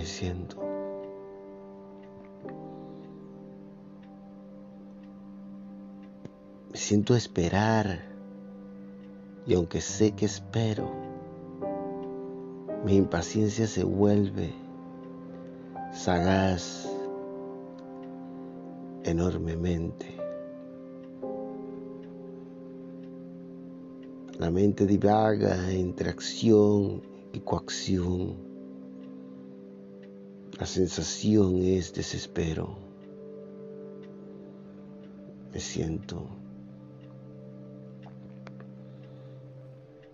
Me siento. Me siento esperar. Y aunque sé que espero, mi impaciencia se vuelve sagaz enormemente. La mente divaga entre acción y coacción. La sensación es desespero. Me siento.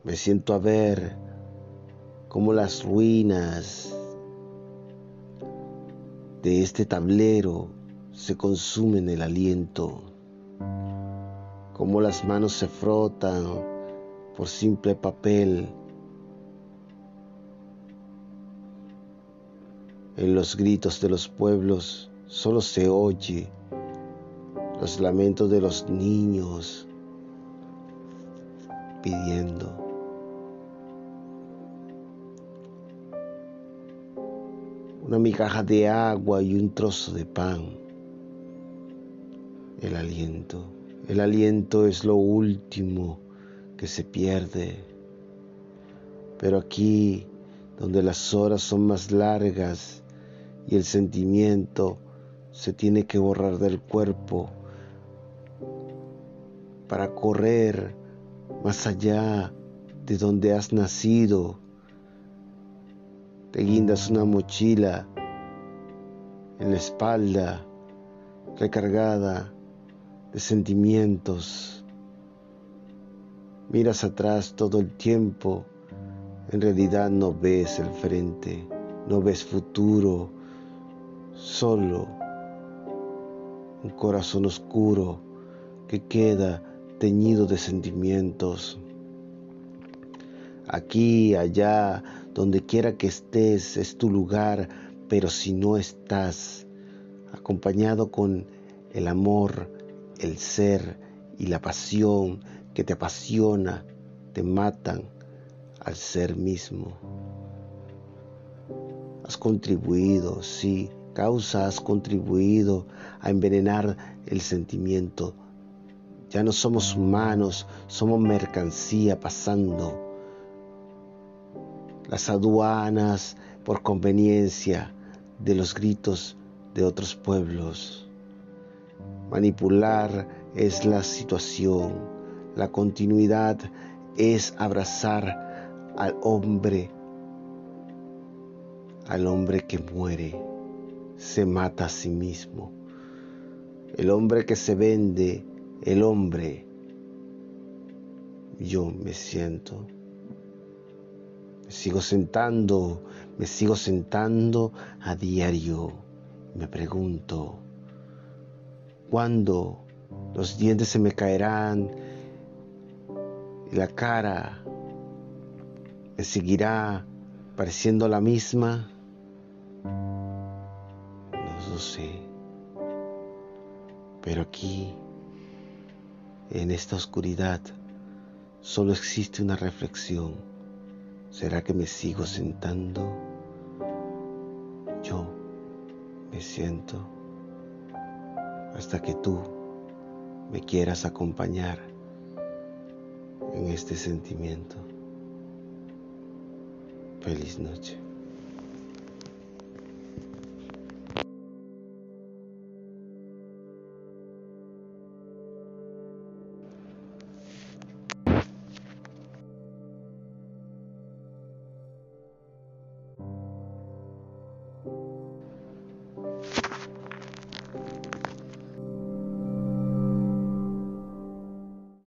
Me siento a ver cómo las ruinas de este tablero se consumen el aliento, cómo las manos se frotan por simple papel. En los gritos de los pueblos solo se oye los lamentos de los niños pidiendo. una migaja de agua y un trozo de pan. El aliento, el aliento es lo último que se pierde. Pero aquí, donde las horas son más largas y el sentimiento se tiene que borrar del cuerpo para correr más allá de donde has nacido, te guindas una mochila en la espalda recargada de sentimientos. Miras atrás todo el tiempo, en realidad no ves el frente, no ves futuro, solo un corazón oscuro que queda teñido de sentimientos. Aquí, allá, donde quiera que estés, es tu lugar, pero si no estás acompañado con el amor, el ser y la pasión que te apasiona, te matan al ser mismo. Has contribuido, sí, causa has contribuido a envenenar el sentimiento. Ya no somos humanos, somos mercancía pasando las aduanas por conveniencia de los gritos de otros pueblos. Manipular es la situación, la continuidad es abrazar al hombre, al hombre que muere, se mata a sí mismo, el hombre que se vende, el hombre, yo me siento me sigo sentando, me sigo sentando a diario. Me pregunto, ¿cuándo los dientes se me caerán y la cara me seguirá pareciendo la misma? Lo sé. Pero aquí, en esta oscuridad, solo existe una reflexión ¿Será que me sigo sentando? Yo me siento hasta que tú me quieras acompañar en este sentimiento. Feliz noche.